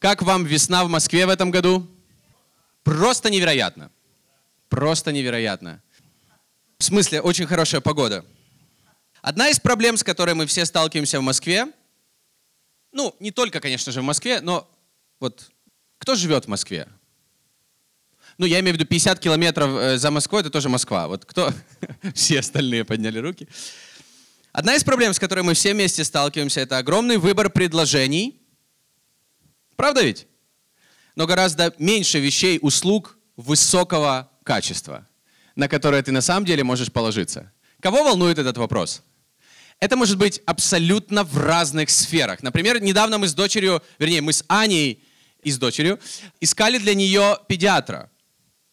Как вам весна в Москве в этом году? Просто невероятно. Просто невероятно. В смысле, очень хорошая погода. Одна из проблем, с которой мы все сталкиваемся в Москве, ну, не только, конечно же, в Москве, но вот кто живет в Москве? Ну, я имею в виду 50 километров э, за Москвой, это тоже Москва. Вот кто? Все остальные подняли руки. Одна из проблем, с которой мы все вместе сталкиваемся, это огромный выбор предложений. Правда ведь? Но гораздо меньше вещей, услуг высокого качества, на которые ты на самом деле можешь положиться. Кого волнует этот вопрос? Это может быть абсолютно в разных сферах. Например, недавно мы с дочерью, вернее, мы с Аней и с дочерью искали для нее педиатра.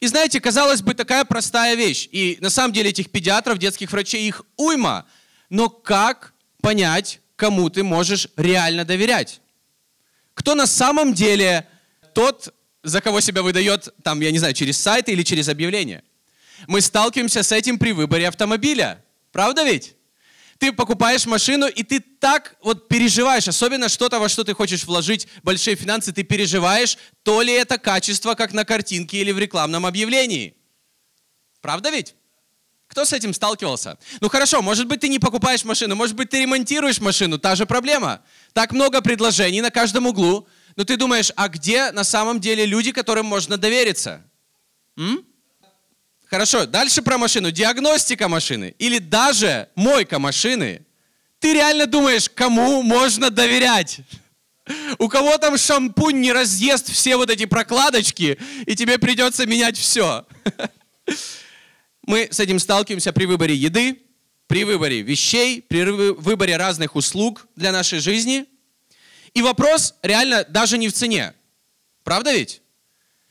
И знаете, казалось бы, такая простая вещь. И на самом деле этих педиатров, детских врачей, их уйма. Но как понять, кому ты можешь реально доверять? Кто на самом деле тот, за кого себя выдает, там, я не знаю, через сайты или через объявления? Мы сталкиваемся с этим при выборе автомобиля. Правда ведь? Ты покупаешь машину, и ты так вот переживаешь, особенно что-то, во что ты хочешь вложить большие финансы, ты переживаешь, то ли это качество, как на картинке или в рекламном объявлении. Правда ведь? Кто с этим сталкивался? Ну хорошо, может быть, ты не покупаешь машину, может быть, ты ремонтируешь машину, та же проблема. Так много предложений на каждом углу, но ты думаешь, а где на самом деле люди, которым можно довериться? М? Хорошо, дальше про машину. Диагностика машины или даже мойка машины. Ты реально думаешь, кому можно доверять? У кого там шампунь не разъест все вот эти прокладочки, и тебе придется менять все. Мы с этим сталкиваемся при выборе еды, при выборе вещей, при выборе разных услуг для нашей жизни. И вопрос реально даже не в цене. Правда ведь?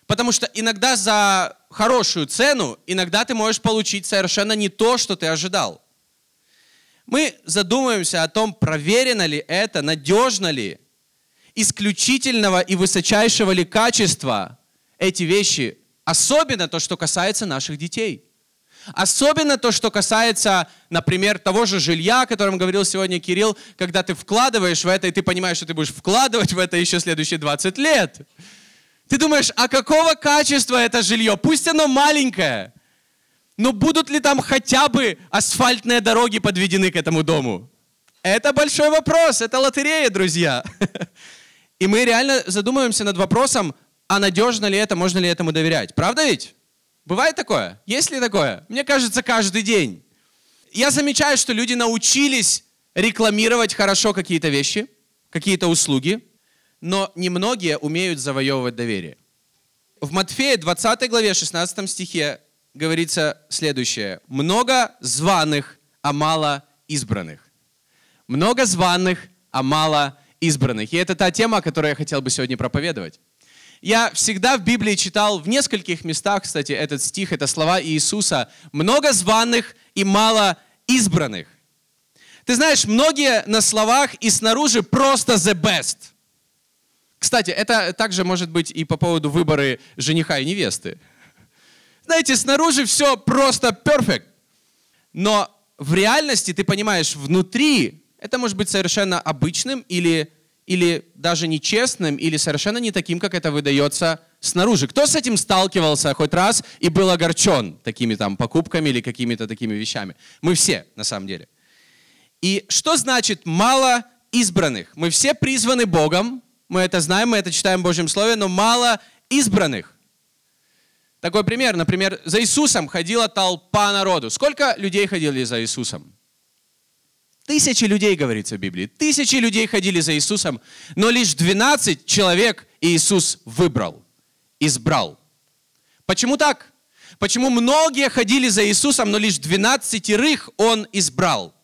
Потому что иногда за хорошую цену, иногда ты можешь получить совершенно не то, что ты ожидал. Мы задумываемся о том, проверено ли это, надежно ли, исключительного и высочайшего ли качества эти вещи, особенно то, что касается наших детей. Особенно то, что касается, например, того же жилья, о котором говорил сегодня Кирилл, когда ты вкладываешь в это, и ты понимаешь, что ты будешь вкладывать в это еще следующие 20 лет. Ты думаешь, а какого качества это жилье? Пусть оно маленькое, но будут ли там хотя бы асфальтные дороги подведены к этому дому? Это большой вопрос, это лотерея, друзья. И мы реально задумываемся над вопросом, а надежно ли это, можно ли этому доверять. Правда ведь? Бывает такое? Есть ли такое? Мне кажется, каждый день. Я замечаю, что люди научились рекламировать хорошо какие-то вещи, какие-то услуги, но немногие умеют завоевывать доверие. В Матфея 20 главе 16 стихе говорится следующее. «Много званых, а мало избранных». Много званых, а мало избранных. И это та тема, о которой я хотел бы сегодня проповедовать. Я всегда в Библии читал в нескольких местах, кстати, этот стих, это слова Иисуса. «Много званых и мало избранных». Ты знаешь, многие на словах и снаружи просто the best – кстати, это также может быть и по поводу выбора жениха и невесты. Знаете, снаружи все просто перфект. Но в реальности ты понимаешь, внутри это может быть совершенно обычным или, или даже нечестным, или совершенно не таким, как это выдается снаружи. Кто с этим сталкивался хоть раз и был огорчен такими там покупками или какими-то такими вещами? Мы все, на самом деле. И что значит мало избранных? Мы все призваны Богом, мы это знаем, мы это читаем в Божьем Слове, но мало избранных. Такой пример. Например, за Иисусом ходила толпа народу. Сколько людей ходили за Иисусом? Тысячи людей, говорится в Библии. Тысячи людей ходили за Иисусом, но лишь 12 человек Иисус выбрал, избрал. Почему так? Почему многие ходили за Иисусом, но лишь 12 Он избрал?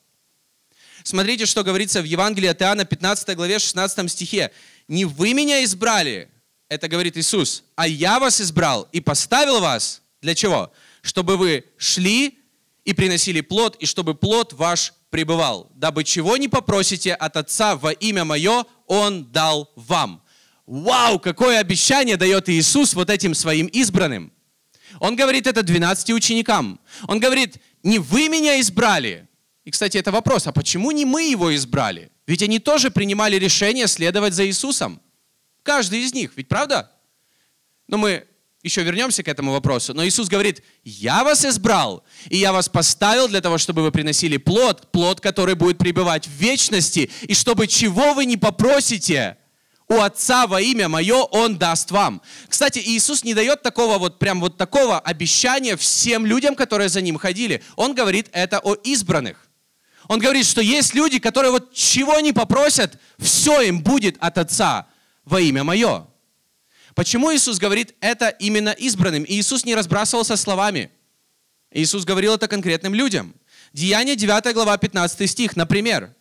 Смотрите, что говорится в Евангелии от Иоанна, 15 главе, 16 стихе не вы меня избрали, это говорит Иисус, а я вас избрал и поставил вас. Для чего? Чтобы вы шли и приносили плод, и чтобы плод ваш пребывал. Дабы чего не попросите от Отца во имя Мое, Он дал вам. Вау, какое обещание дает Иисус вот этим своим избранным. Он говорит это 12 ученикам. Он говорит, не вы меня избрали. И, кстати, это вопрос, а почему не мы его избрали? Ведь они тоже принимали решение следовать за Иисусом. Каждый из них, ведь правда? Но мы еще вернемся к этому вопросу. Но Иисус говорит, я вас избрал, и я вас поставил для того, чтобы вы приносили плод, плод, который будет пребывать в вечности, и чтобы чего вы не попросите у Отца во имя Мое, Он даст вам. Кстати, Иисус не дает такого вот, прям вот такого обещания всем людям, которые за Ним ходили. Он говорит это о избранных. Он говорит, что есть люди, которые вот чего не попросят, все им будет от Отца во имя Мое. Почему Иисус говорит это именно избранным? Иисус не разбрасывался словами. Иисус говорил это конкретным людям. Деяние 9 глава 15 стих, например.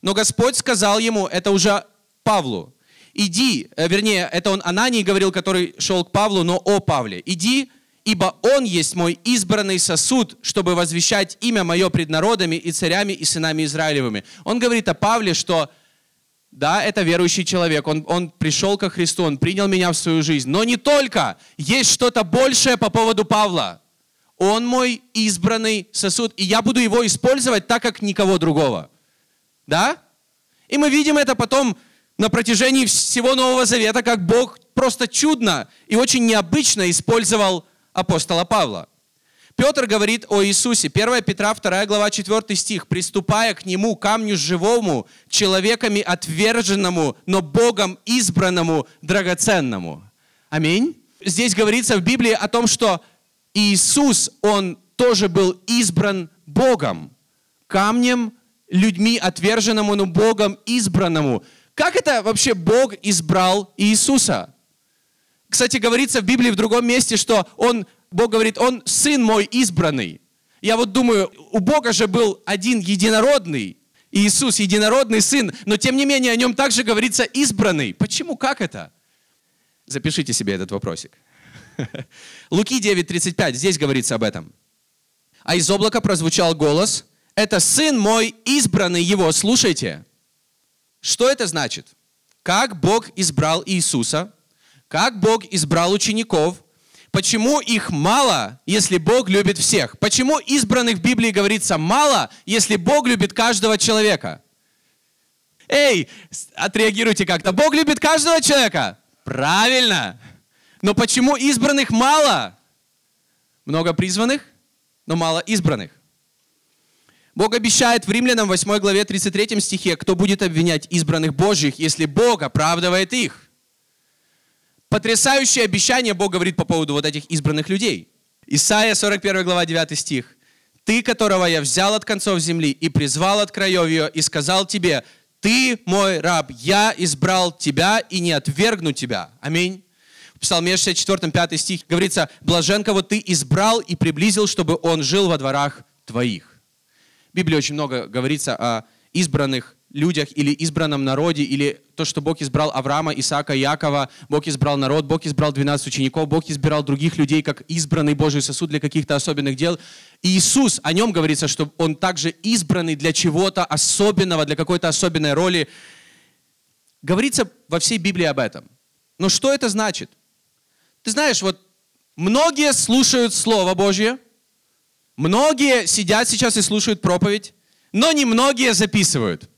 Но Господь сказал ему, это уже Павлу, иди, э, вернее, это он Анании говорил, который шел к Павлу, но о Павле, иди, ибо он есть мой избранный сосуд, чтобы возвещать имя мое пред народами и царями и сынами Израилевыми. Он говорит о Павле, что да, это верующий человек, он, он пришел ко Христу, он принял меня в свою жизнь. Но не только, есть что-то большее по поводу Павла. Он мой избранный сосуд, и я буду его использовать так, как никого другого. Да? И мы видим это потом на протяжении всего Нового Завета, как Бог просто чудно и очень необычно использовал апостола Павла. Петр говорит о Иисусе. 1 Петра 2 глава 4 стих. «Приступая к Нему, камню живому, человеками отверженному, но Богом избранному, драгоценному». Аминь. Здесь говорится в Библии о том, что Иисус, Он тоже был избран Богом. Камнем, людьми отверженному, но Богом избранному. Как это вообще Бог избрал Иисуса? Кстати, говорится в Библии в другом месте, что он Бог говорит, он сын мой избранный. Я вот думаю, у Бога же был один единородный, Иисус, единородный сын, но тем не менее о нем также говорится избранный. Почему? Как это? Запишите себе этот вопросик. Луки 9.35, здесь говорится об этом. А из облака прозвучал голос, это сын мой избранный его, слушайте. Что это значит? Как Бог избрал Иисуса, как Бог избрал учеников, Почему их мало, если Бог любит всех? Почему избранных в Библии говорится мало, если Бог любит каждого человека? Эй, отреагируйте как-то. Бог любит каждого человека? Правильно. Но почему избранных мало? Много призванных, но мало избранных. Бог обещает в Римлянам 8 главе 33 стихе, кто будет обвинять избранных Божьих, если Бог оправдывает их. Потрясающее обещание Бог говорит по поводу вот этих избранных людей. Исайя 41 глава 9 стих. «Ты, которого я взял от концов земли и призвал от краев ее, и сказал тебе, ты мой раб, я избрал тебя и не отвергну тебя». Аминь. В Псалме 64, 5 стих говорится, «Блажен, кого ты избрал и приблизил, чтобы он жил во дворах твоих». В Библии очень много говорится о избранных людях или избранном народе, или то, что Бог избрал Авраама, Исаака, Якова, Бог избрал народ, Бог избрал 12 учеников, Бог избирал других людей как избранный Божий сосуд для каких-то особенных дел. И Иисус, о нем говорится, что Он также избранный для чего-то особенного, для какой-то особенной роли. Говорится во всей Библии об этом. Но что это значит? Ты знаешь, вот многие слушают Слово Божье, многие сидят сейчас и слушают проповедь, но немногие записывают –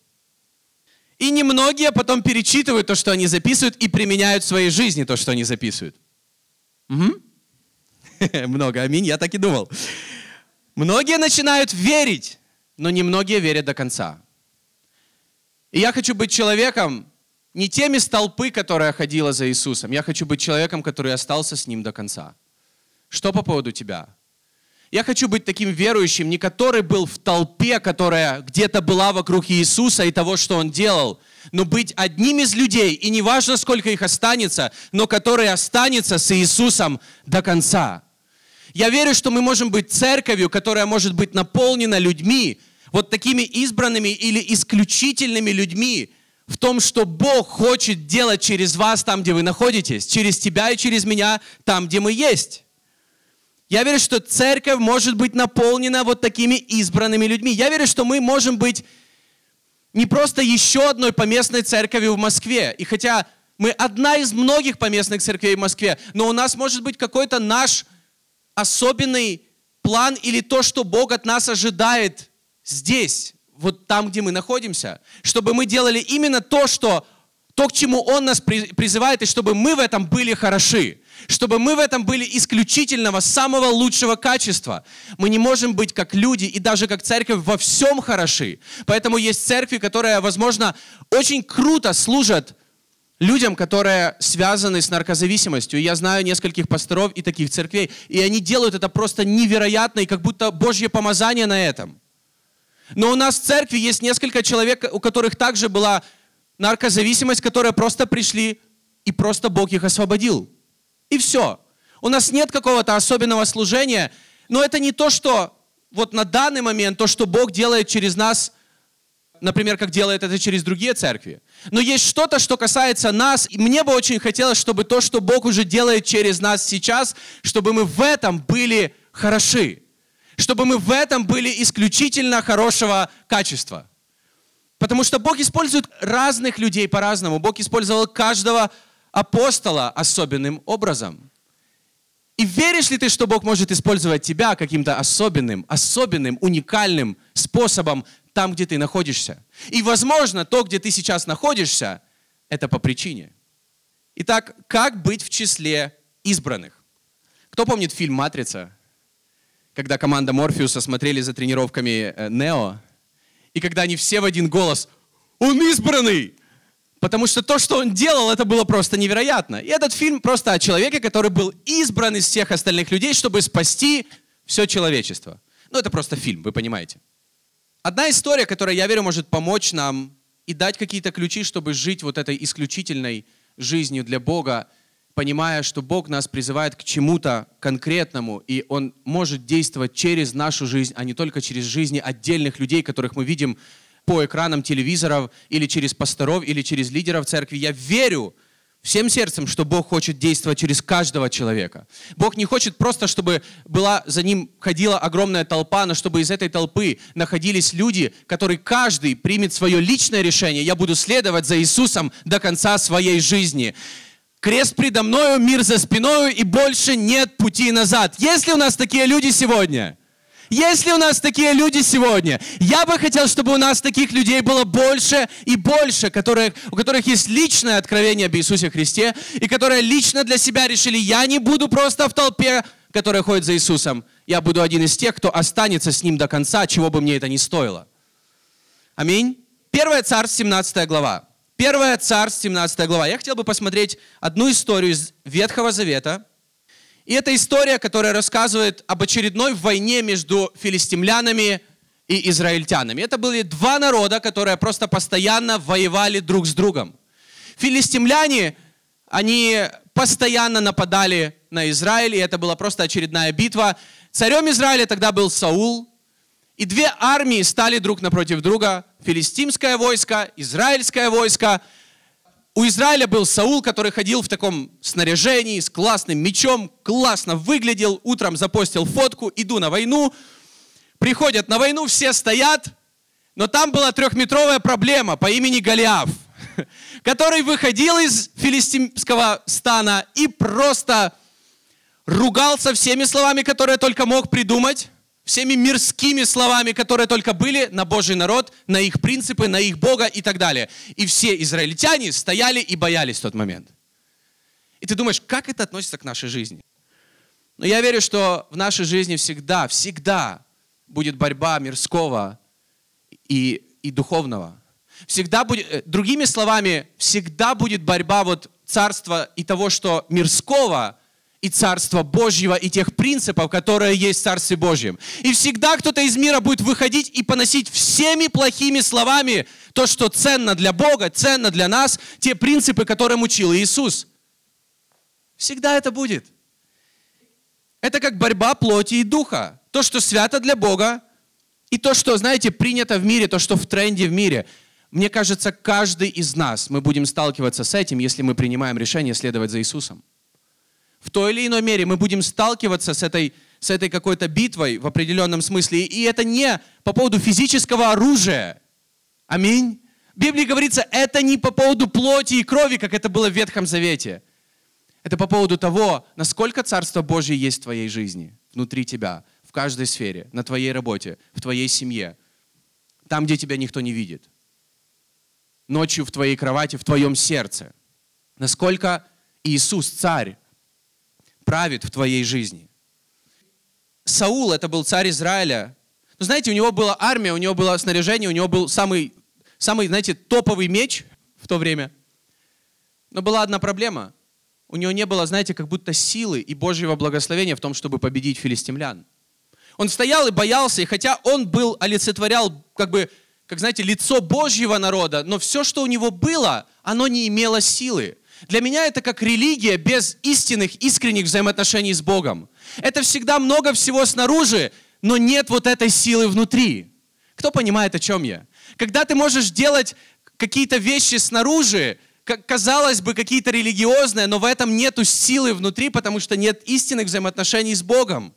и немногие потом перечитывают то, что они записывают, и применяют в своей жизни то, что они записывают. Угу. Много, аминь, я так и думал. Многие начинают верить, но немногие верят до конца. И я хочу быть человеком, не тем из толпы, которая ходила за Иисусом. Я хочу быть человеком, который остался с Ним до конца. Что по поводу тебя? Я хочу быть таким верующим, не который был в толпе, которая где-то была вокруг Иисуса и того, что Он делал, но быть одним из людей, и не важно, сколько их останется, но который останется с Иисусом до конца. Я верю, что мы можем быть церковью, которая может быть наполнена людьми, вот такими избранными или исключительными людьми, в том, что Бог хочет делать через вас там, где вы находитесь, через тебя и через меня там, где мы есть. Я верю, что церковь может быть наполнена вот такими избранными людьми. Я верю, что мы можем быть не просто еще одной поместной церковью в Москве. И хотя мы одна из многих поместных церквей в Москве, но у нас может быть какой-то наш особенный план или то, что Бог от нас ожидает здесь, вот там, где мы находимся, чтобы мы делали именно то, что то, к чему Он нас призывает, и чтобы мы в этом были хороши, чтобы мы в этом были исключительного, самого лучшего качества. Мы не можем быть как люди и даже как церковь во всем хороши. Поэтому есть церкви, которые, возможно, очень круто служат людям, которые связаны с наркозависимостью. Я знаю нескольких пасторов и таких церквей, и они делают это просто невероятно, и как будто Божье помазание на этом. Но у нас в церкви есть несколько человек, у которых также была наркозависимость, которые просто пришли, и просто Бог их освободил. И все. У нас нет какого-то особенного служения, но это не то, что вот на данный момент, то, что Бог делает через нас, например, как делает это через другие церкви. Но есть что-то, что касается нас, и мне бы очень хотелось, чтобы то, что Бог уже делает через нас сейчас, чтобы мы в этом были хороши, чтобы мы в этом были исключительно хорошего качества. Потому что Бог использует разных людей по-разному. Бог использовал каждого апостола особенным образом. И веришь ли ты, что Бог может использовать тебя каким-то особенным, особенным, уникальным способом там, где ты находишься? И, возможно, то, где ты сейчас находишься, это по причине. Итак, как быть в числе избранных? Кто помнит фильм «Матрица»? Когда команда Морфеуса смотрели за тренировками э, Нео, и когда они все в один голос «Он избранный!» Потому что то, что он делал, это было просто невероятно. И этот фильм просто о человеке, который был избран из всех остальных людей, чтобы спасти все человечество. Ну, это просто фильм, вы понимаете. Одна история, которая, я верю, может помочь нам и дать какие-то ключи, чтобы жить вот этой исключительной жизнью для Бога, понимая, что Бог нас призывает к чему-то конкретному, и Он может действовать через нашу жизнь, а не только через жизни отдельных людей, которых мы видим по экранам телевизоров, или через пасторов, или через лидеров церкви. Я верю, всем сердцем, что Бог хочет действовать через каждого человека. Бог не хочет просто, чтобы была, за ним ходила огромная толпа, но чтобы из этой толпы находились люди, которые каждый примет свое личное решение. Я буду следовать за Иисусом до конца своей жизни. Крест предо мною, мир за спиною, и больше нет пути назад. Есть ли у нас такие люди сегодня? Есть ли у нас такие люди сегодня? Я бы хотел, чтобы у нас таких людей было больше и больше, которые, у которых есть личное откровение об Иисусе Христе, и которые лично для себя решили, я не буду просто в толпе, которая ходит за Иисусом. Я буду один из тех, кто останется с Ним до конца, чего бы мне это ни стоило. Аминь. Первая Царств, 17 глава. Первая Царств, 17 глава. Я хотел бы посмотреть одну историю из Ветхого Завета. И это история, которая рассказывает об очередной войне между филистимлянами и израильтянами. Это были два народа, которые просто постоянно воевали друг с другом. Филистимляне, они постоянно нападали на Израиль, и это была просто очередная битва. Царем Израиля тогда был Саул, и две армии стали друг напротив друга. Филистимское войско, израильское войско. У Израиля был Саул, который ходил в таком снаряжении, с классным мечом, классно выглядел, утром запостил фотку, иду на войну. Приходят на войну, все стоят, но там была трехметровая проблема по имени Голиаф, который выходил из филистимского стана и просто ругался всеми словами, которые только мог придумать всеми мирскими словами, которые только были на Божий народ, на их принципы, на их Бога и так далее. И все израильтяне стояли и боялись в тот момент. И ты думаешь, как это относится к нашей жизни? Но я верю, что в нашей жизни всегда, всегда будет борьба мирского и, и духовного. Всегда будет, э, другими словами, всегда будет борьба вот царства и того, что мирского – и Царства Божьего, и тех принципов, которые есть в Царстве Божьем. И всегда кто-то из мира будет выходить и поносить всеми плохими словами то, что ценно для Бога, ценно для нас, те принципы, которым учил Иисус. Всегда это будет. Это как борьба плоти и духа. То, что свято для Бога, и то, что, знаете, принято в мире, то, что в тренде в мире. Мне кажется, каждый из нас, мы будем сталкиваться с этим, если мы принимаем решение следовать за Иисусом в той или иной мере мы будем сталкиваться с этой, с этой какой-то битвой в определенном смысле. И это не по поводу физического оружия. Аминь. В Библии говорится, это не по поводу плоти и крови, как это было в Ветхом Завете. Это по поводу того, насколько Царство Божье есть в твоей жизни, внутри тебя, в каждой сфере, на твоей работе, в твоей семье, там, где тебя никто не видит. ночью в твоей кровати, в твоем сердце. Насколько Иисус, царь, правит в твоей жизни. Саул, это был царь Израиля. Но знаете, у него была армия, у него было снаряжение, у него был самый, самый, знаете, топовый меч в то время. Но была одна проблема. У него не было, знаете, как будто силы и Божьего благословения в том, чтобы победить филистимлян. Он стоял и боялся, и хотя он был, олицетворял, как бы, как знаете, лицо Божьего народа, но все, что у него было, оно не имело силы. Для меня это как религия без истинных, искренних взаимоотношений с Богом. Это всегда много всего снаружи, но нет вот этой силы внутри. Кто понимает, о чем я? Когда ты можешь делать какие-то вещи снаружи, казалось бы, какие-то религиозные, но в этом нету силы внутри, потому что нет истинных взаимоотношений с Богом.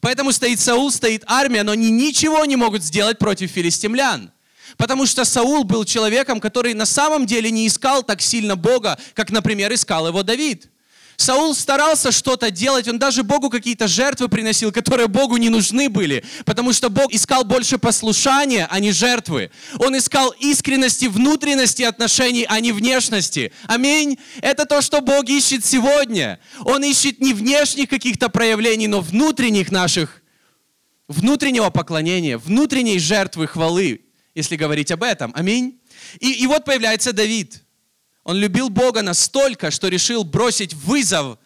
Поэтому стоит Саул, стоит армия, но они ничего не могут сделать против филистимлян. Потому что Саул был человеком, который на самом деле не искал так сильно Бога, как, например, искал его Давид. Саул старался что-то делать, он даже Богу какие-то жертвы приносил, которые Богу не нужны были, потому что Бог искал больше послушания, а не жертвы. Он искал искренности, внутренности отношений, а не внешности. Аминь. Это то, что Бог ищет сегодня. Он ищет не внешних каких-то проявлений, но внутренних наших, внутреннего поклонения, внутренней жертвы хвалы, если говорить об этом. Аминь. И, и вот появляется Давид. Он любил Бога настолько, что решил бросить вызов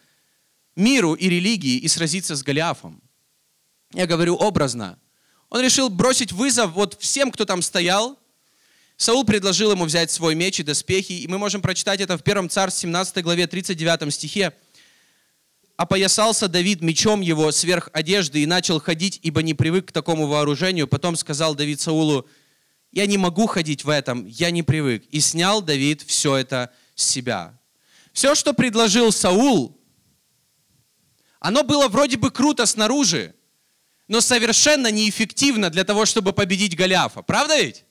миру и религии и сразиться с Голиафом. Я говорю образно. Он решил бросить вызов вот всем, кто там стоял. Саул предложил ему взять свой меч и доспехи, и мы можем прочитать это в 1 Царств 17 главе 39 стихе. «Опоясался Давид мечом его сверх одежды и начал ходить, ибо не привык к такому вооружению. Потом сказал Давид Саулу, я не могу ходить в этом, я не привык. И снял Давид все это с себя. Все, что предложил Саул, оно было вроде бы круто снаружи, но совершенно неэффективно для того, чтобы победить Голиафа. Правда ведь?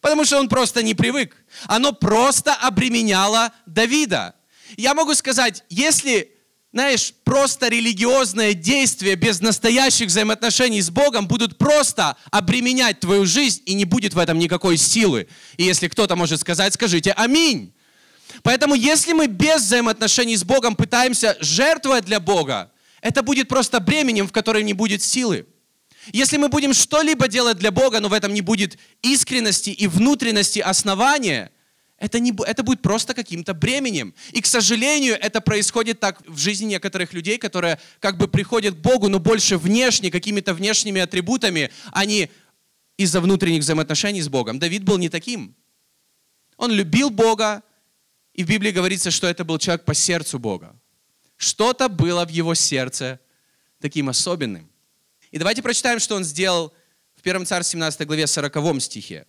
Потому что он просто не привык. Оно просто обременяло Давида. Я могу сказать, если знаешь, просто религиозное действие без настоящих взаимоотношений с Богом будут просто обременять твою жизнь, и не будет в этом никакой силы. И если кто-то может сказать, скажите «Аминь». Поэтому если мы без взаимоотношений с Богом пытаемся жертвовать для Бога, это будет просто бременем, в котором не будет силы. Если мы будем что-либо делать для Бога, но в этом не будет искренности и внутренности основания – это, не, это будет просто каким-то бременем. И, к сожалению, это происходит так в жизни некоторых людей, которые как бы приходят к Богу, но больше внешне, какими-то внешними атрибутами, а не из-за внутренних взаимоотношений с Богом. Давид был не таким. Он любил Бога, и в Библии говорится, что это был человек по сердцу Бога. Что-то было в его сердце таким особенным. И давайте прочитаем, что он сделал в 1 Царь 17 главе 40 стихе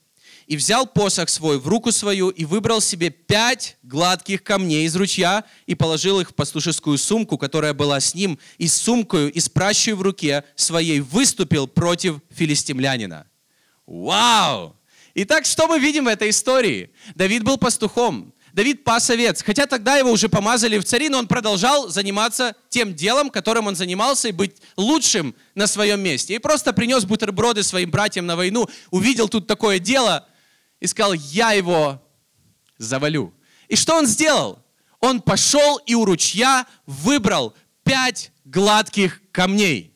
и взял посох свой в руку свою и выбрал себе пять гладких камней из ручья и положил их в пастушескую сумку, которая была с ним, и с сумкою, и с пращей в руке своей выступил против филистимлянина. Вау! Итак, что мы видим в этой истории? Давид был пастухом, Давид пас овец. Хотя тогда его уже помазали в цари, но он продолжал заниматься тем делом, которым он занимался, и быть лучшим на своем месте. И просто принес бутерброды своим братьям на войну, увидел тут такое дело – и сказал, я его завалю. И что он сделал? Он пошел и у ручья выбрал пять гладких камней.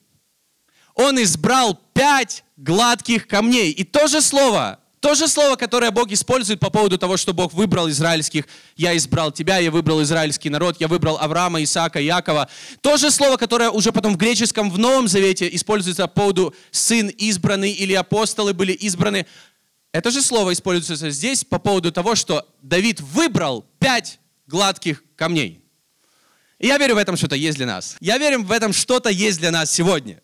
Он избрал пять гладких камней. И то же слово, то же слово, которое Бог использует по поводу того, что Бог выбрал израильских, я избрал тебя, я выбрал израильский народ, я выбрал Авраама, Исаака, Якова. То же слово, которое уже потом в греческом, в Новом Завете используется по поводу сын избранный или апостолы были избраны. Это же слово используется здесь по поводу того, что Давид выбрал пять гладких камней. И я верю в этом что-то есть для нас. Я верю в этом что-то есть для нас сегодня.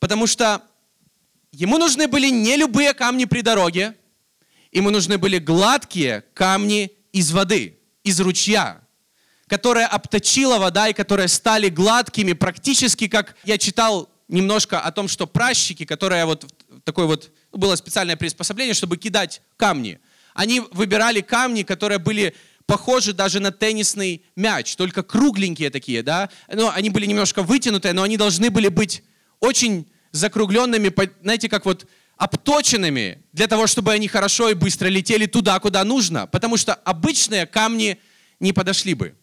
Потому что ему нужны были не любые камни при дороге, ему нужны были гладкие камни из воды, из ручья, которая обточила вода и которые стали гладкими, практически как я читал немножко о том, что пращики, которые вот такой вот было специальное приспособление, чтобы кидать камни. Они выбирали камни, которые были похожи даже на теннисный мяч, только кругленькие такие, да. Но они были немножко вытянутые, но они должны были быть очень закругленными, знаете, как вот обточенными для того, чтобы они хорошо и быстро летели туда, куда нужно, потому что обычные камни не подошли бы.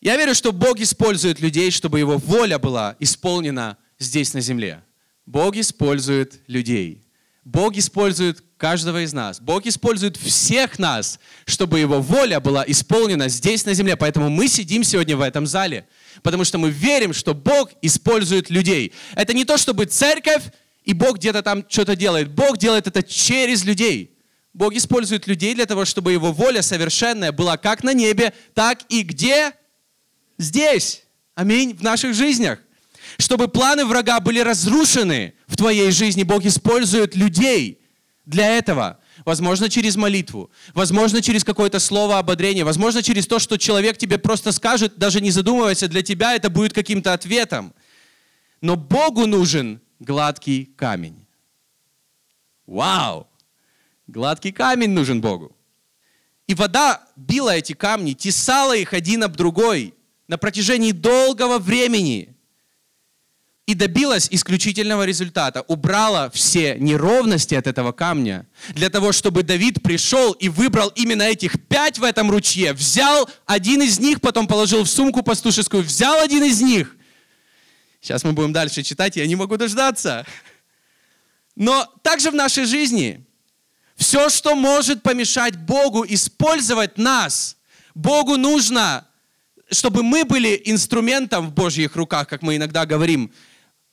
Я верю, что Бог использует людей, чтобы Его воля была исполнена здесь на земле. Бог использует людей. Бог использует каждого из нас. Бог использует всех нас, чтобы Его воля была исполнена здесь на земле. Поэтому мы сидим сегодня в этом зале, потому что мы верим, что Бог использует людей. Это не то, чтобы церковь и Бог где-то там что-то делает. Бог делает это через людей. Бог использует людей для того, чтобы Его воля совершенная была как на небе, так и где? Здесь. Аминь. В наших жизнях. Чтобы планы врага были разрушены в твоей жизни, Бог использует людей для этого. Возможно, через молитву, возможно, через какое-то слово ободрения, возможно, через то, что человек тебе просто скажет, даже не задумываясь, для тебя это будет каким-то ответом. Но Богу нужен гладкий камень. Вау! Гладкий камень нужен Богу. И вода била эти камни, тесала их один об другой на протяжении долгого времени и добилась исключительного результата. Убрала все неровности от этого камня для того, чтобы Давид пришел и выбрал именно этих пять в этом ручье. Взял один из них, потом положил в сумку пастушескую, взял один из них. Сейчас мы будем дальше читать, я не могу дождаться. Но также в нашей жизни все, что может помешать Богу использовать нас, Богу нужно, чтобы мы были инструментом в Божьих руках, как мы иногда говорим,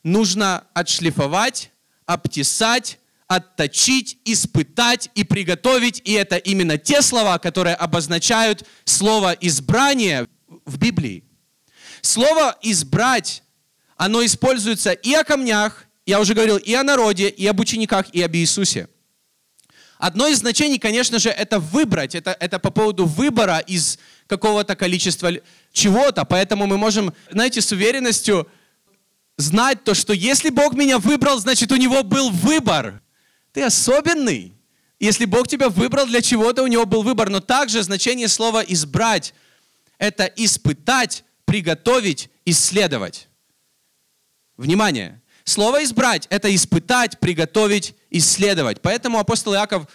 нужно отшлифовать, обтесать, отточить, испытать и приготовить. И это именно те слова, которые обозначают слово «избрание» в Библии. Слово «избрать», оно используется и о камнях, я уже говорил, и о народе, и об учениках, и об Иисусе. Одно из значений, конечно же, это выбрать. Это, это по поводу выбора из какого-то количества чего-то. Поэтому мы можем, знаете, с уверенностью знать то, что если Бог меня выбрал, значит у него был выбор. Ты особенный. Если Бог тебя выбрал для чего-то, у него был выбор. Но также значение слова «избрать» — это испытать, приготовить, исследовать. Внимание! Слово «избрать» — это испытать, приготовить, исследовать. Поэтому апостол Иаков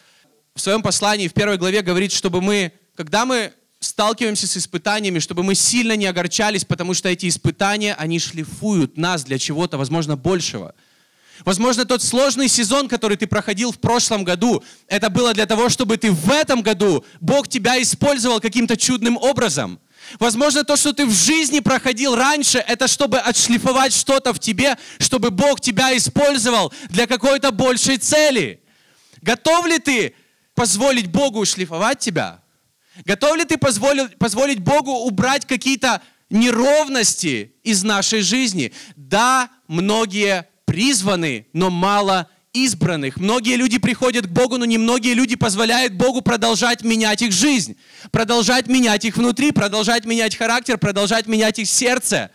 в своем послании в первой главе говорит, чтобы мы, когда мы сталкиваемся с испытаниями, чтобы мы сильно не огорчались, потому что эти испытания, они шлифуют нас для чего-то, возможно, большего. Возможно, тот сложный сезон, который ты проходил в прошлом году, это было для того, чтобы ты в этом году, Бог тебя использовал каким-то чудным образом. Возможно, то, что ты в жизни проходил раньше, это чтобы отшлифовать что-то в тебе, чтобы Бог тебя использовал для какой-то большей цели. Готов ли ты позволить Богу шлифовать тебя? Готов ли ты позволить, позволить Богу убрать какие-то неровности из нашей жизни? Да, многие призваны, но мало избранных. Многие люди приходят к Богу, но немногие люди позволяют Богу продолжать менять их жизнь, продолжать менять их внутри, продолжать менять характер, продолжать менять их сердце.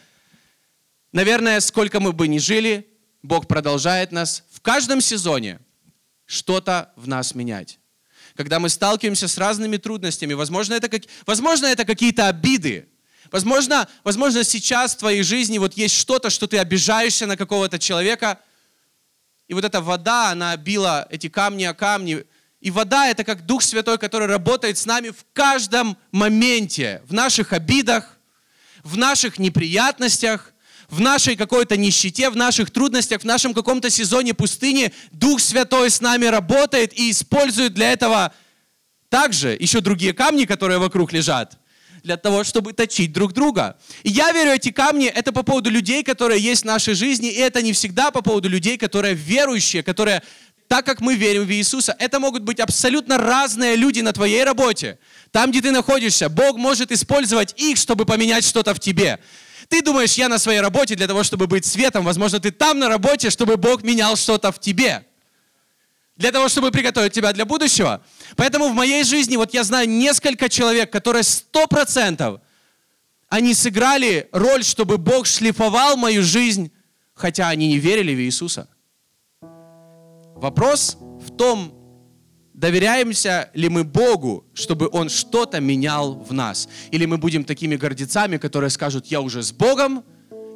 Наверное, сколько мы бы ни жили, Бог продолжает нас в каждом сезоне что-то в нас менять когда мы сталкиваемся с разными трудностями. Возможно, это, как, возможно, это какие-то обиды. Возможно, возможно, сейчас в твоей жизни вот есть что-то, что ты обижаешься на какого-то человека, и вот эта вода, она била эти камни о камни. И вода — это как Дух Святой, который работает с нами в каждом моменте, в наших обидах, в наших неприятностях, в нашей какой-то нищете, в наших трудностях, в нашем каком-то сезоне пустыни Дух Святой с нами работает и использует для этого также еще другие камни, которые вокруг лежат, для того, чтобы точить друг друга. И я верю, эти камни — это по поводу людей, которые есть в нашей жизни, и это не всегда по поводу людей, которые верующие, которые так как мы верим в Иисуса, это могут быть абсолютно разные люди на твоей работе. Там, где ты находишься, Бог может использовать их, чтобы поменять что-то в тебе. Ты думаешь, я на своей работе для того, чтобы быть светом. Возможно, ты там на работе, чтобы Бог менял что-то в тебе. Для того, чтобы приготовить тебя для будущего. Поэтому в моей жизни, вот я знаю несколько человек, которые сто процентов, они сыграли роль, чтобы Бог шлифовал мою жизнь, хотя они не верили в Иисуса. Вопрос в том, Доверяемся ли мы Богу, чтобы Он что-то менял в нас? Или мы будем такими гордецами, которые скажут, я уже с Богом,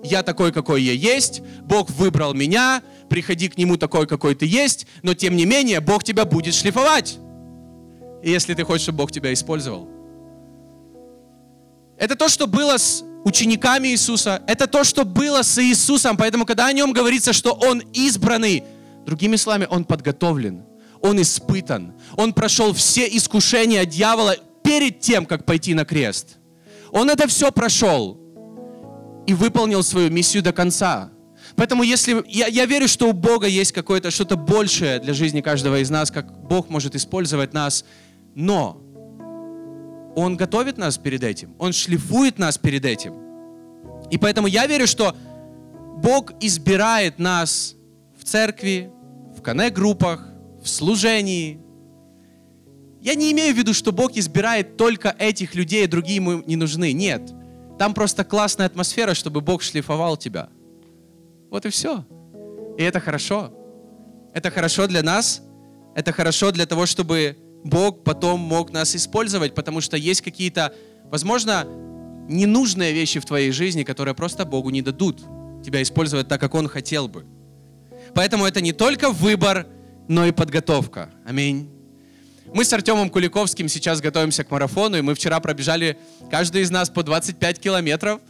я такой, какой я есть, Бог выбрал меня, приходи к Нему такой, какой ты есть, но тем не менее Бог тебя будет шлифовать, если ты хочешь, чтобы Бог тебя использовал. Это то, что было с учениками Иисуса, это то, что было с Иисусом, поэтому когда о нем говорится, что он избранный, другими словами, он подготовлен, он испытан, он прошел все искушения дьявола перед тем, как пойти на крест. Он это все прошел и выполнил свою миссию до конца. Поэтому если я, я верю, что у Бога есть какое-то что-то большее для жизни каждого из нас, как Бог может использовать нас, но Он готовит нас перед этим, Он шлифует нас перед этим. И поэтому я верю, что Бог избирает нас в церкви, в коннект-группах, в служении. Я не имею в виду, что Бог избирает только этих людей, а другие ему не нужны. Нет. Там просто классная атмосфера, чтобы Бог шлифовал тебя. Вот и все. И это хорошо. Это хорошо для нас. Это хорошо для того, чтобы Бог потом мог нас использовать, потому что есть какие-то, возможно, ненужные вещи в твоей жизни, которые просто Богу не дадут тебя использовать так, как Он хотел бы. Поэтому это не только выбор, но и подготовка. Аминь. Мы с Артемом Куликовским сейчас готовимся к марафону, и мы вчера пробежали, каждый из нас по 25 километров.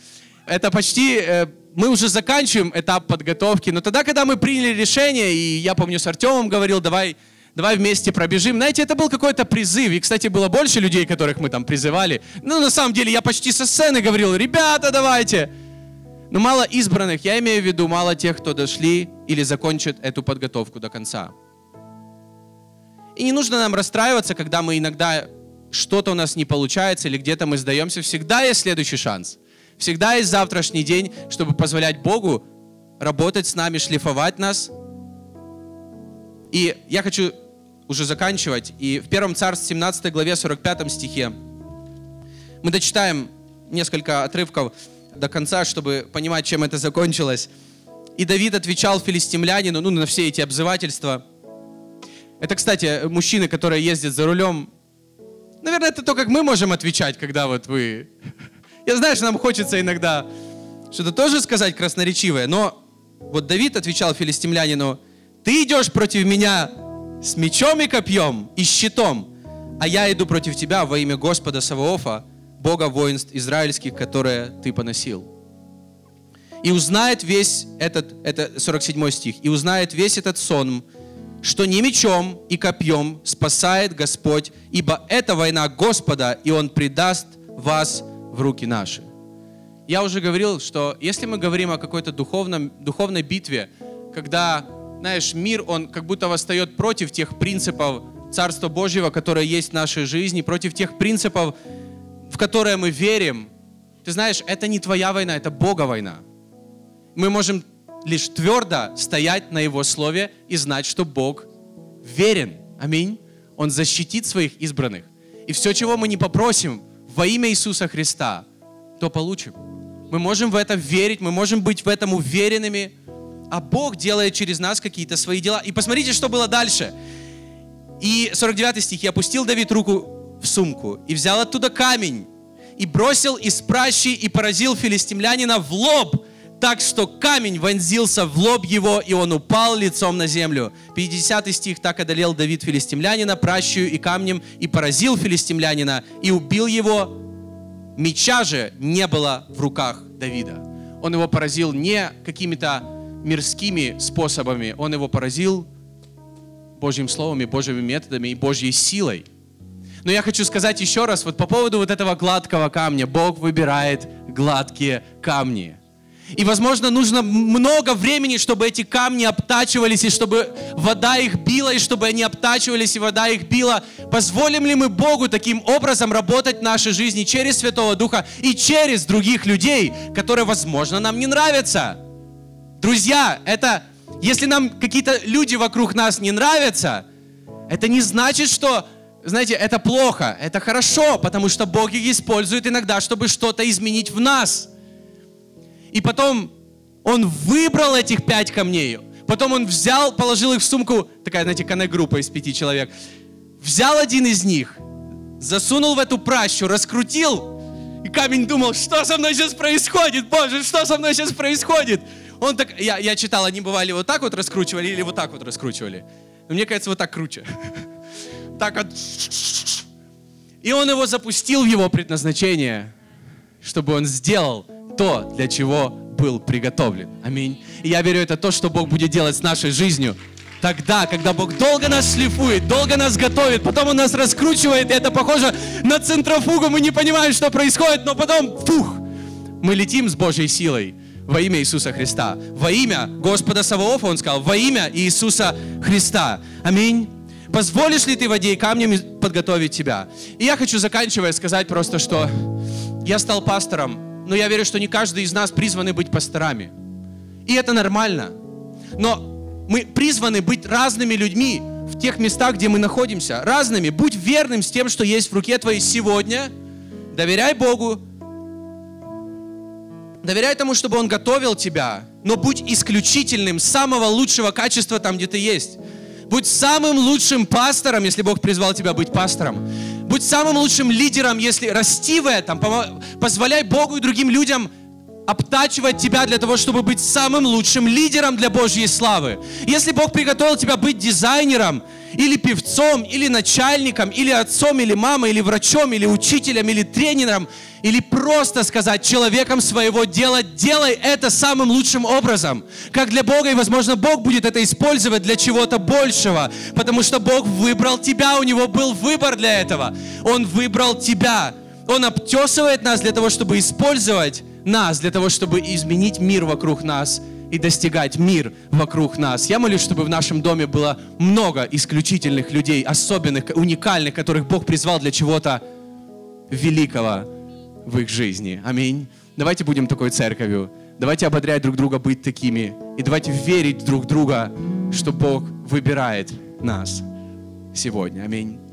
Это почти, э, мы уже заканчиваем этап подготовки, но тогда, когда мы приняли решение, и я помню, с Артемом говорил, давай, давай вместе пробежим. Знаете, это был какой-то призыв, и, кстати, было больше людей, которых мы там призывали. Ну, на самом деле, я почти со сцены говорил, ребята, давайте. Но мало избранных, я имею в виду мало тех, кто дошли или закончат эту подготовку до конца. И не нужно нам расстраиваться, когда мы иногда что-то у нас не получается или где-то мы сдаемся. Всегда есть следующий шанс. Всегда есть завтрашний день, чтобы позволять Богу работать с нами, шлифовать нас. И я хочу уже заканчивать. И в 1 Царств 17 главе 45 стихе мы дочитаем несколько отрывков до конца, чтобы понимать, чем это закончилось. И Давид отвечал филистимлянину, ну, на все эти обзывательства – это, кстати, мужчины, которые ездят за рулем. Наверное, это то, как мы можем отвечать, когда вот вы... Я знаю, что нам хочется иногда что-то тоже сказать красноречивое, но вот Давид отвечал филистимлянину, ты идешь против меня с мечом и копьем и щитом, а я иду против тебя во имя Господа Саваофа, Бога воинств израильских, которые ты поносил. И узнает весь этот, это 47 стих, и узнает весь этот сон, что не мечом и копьем спасает Господь, ибо это война Господа, и Он предаст вас в руки наши. Я уже говорил, что если мы говорим о какой-то духовном, духовной битве, когда, знаешь, мир, он как будто восстает против тех принципов Царства Божьего, которые есть в нашей жизни, против тех принципов, в которые мы верим, ты знаешь, это не твоя война, это Бога война. Мы можем лишь твердо стоять на Его Слове и знать, что Бог верен. Аминь. Он защитит своих избранных. И все, чего мы не попросим во имя Иисуса Христа, то получим. Мы можем в это верить, мы можем быть в этом уверенными, а Бог делает через нас какие-то свои дела. И посмотрите, что было дальше. И 49 стих. «И опустил Давид руку в сумку, и взял оттуда камень, и бросил из пращи, и поразил филистимлянина в лоб, так что камень вонзился в лоб его, и он упал лицом на землю. 50 стих. «Так одолел Давид филистимлянина пращую и камнем, и поразил филистимлянина, и убил его. Меча же не было в руках Давида». Он его поразил не какими-то мирскими способами, он его поразил Божьим словом и Божьими методами и Божьей силой. Но я хочу сказать еще раз, вот по поводу вот этого гладкого камня. Бог выбирает гладкие камни. И, возможно, нужно много времени, чтобы эти камни обтачивались, и чтобы вода их била, и чтобы они обтачивались, и вода их била. Позволим ли мы Богу таким образом работать в нашей жизни через Святого Духа и через других людей, которые, возможно, нам не нравятся? Друзья, это, если нам какие-то люди вокруг нас не нравятся, это не значит, что знаете, это плохо, это хорошо, потому что Бог их использует иногда, чтобы что-то изменить в нас – и потом он выбрал этих пять камней. Потом он взял, положил их в сумку, такая, знаете, коннект-группа из пяти человек. Взял один из них, засунул в эту пращу, раскрутил, И камень думал, что со мной сейчас происходит, Боже, что со мной сейчас происходит? Он так, я, я читал, они бывали вот так вот раскручивали или вот так вот раскручивали. Но мне кажется, вот так круче. Так вот. И он его запустил в его предназначение, чтобы он сделал то, для чего был приготовлен. Аминь. И я верю, это то, что Бог будет делать с нашей жизнью. Тогда, когда Бог долго нас шлифует, долго нас готовит, потом Он нас раскручивает, и это похоже на центрофугу, мы не понимаем, что происходит, но потом, фух, мы летим с Божьей силой во имя Иисуса Христа. Во имя Господа Саваофа, Он сказал, во имя Иисуса Христа. Аминь. Позволишь ли ты воде и камнем подготовить тебя? И я хочу, заканчивая, сказать просто, что я стал пастором, но я верю, что не каждый из нас призваны быть пасторами. И это нормально. Но мы призваны быть разными людьми в тех местах, где мы находимся. Разными. Будь верным с тем, что есть в руке твоей сегодня. Доверяй Богу. Доверяй тому, чтобы Он готовил тебя. Но будь исключительным, самого лучшего качества там, где ты есть. Будь самым лучшим пастором, если Бог призвал тебя быть пастором. Будь самым лучшим лидером, если расти в этом. Позволяй Богу и другим людям обтачивать тебя для того, чтобы быть самым лучшим лидером для Божьей славы. Если Бог приготовил тебя быть дизайнером, или певцом, или начальником, или отцом, или мамой, или врачом, или учителем, или тренером, или просто сказать человеком своего дела, делай это самым лучшим образом, как для Бога, и, возможно, Бог будет это использовать для чего-то большего, потому что Бог выбрал тебя, у Него был выбор для этого. Он выбрал тебя. Он обтесывает нас для того, чтобы использовать нас, для того, чтобы изменить мир вокруг нас и достигать мир вокруг нас. Я молюсь, чтобы в нашем доме было много исключительных людей, особенных, уникальных, которых Бог призвал для чего-то великого в их жизни. Аминь. Давайте будем такой церковью. Давайте ободрять друг друга быть такими. И давайте верить друг друга, что Бог выбирает нас сегодня. Аминь.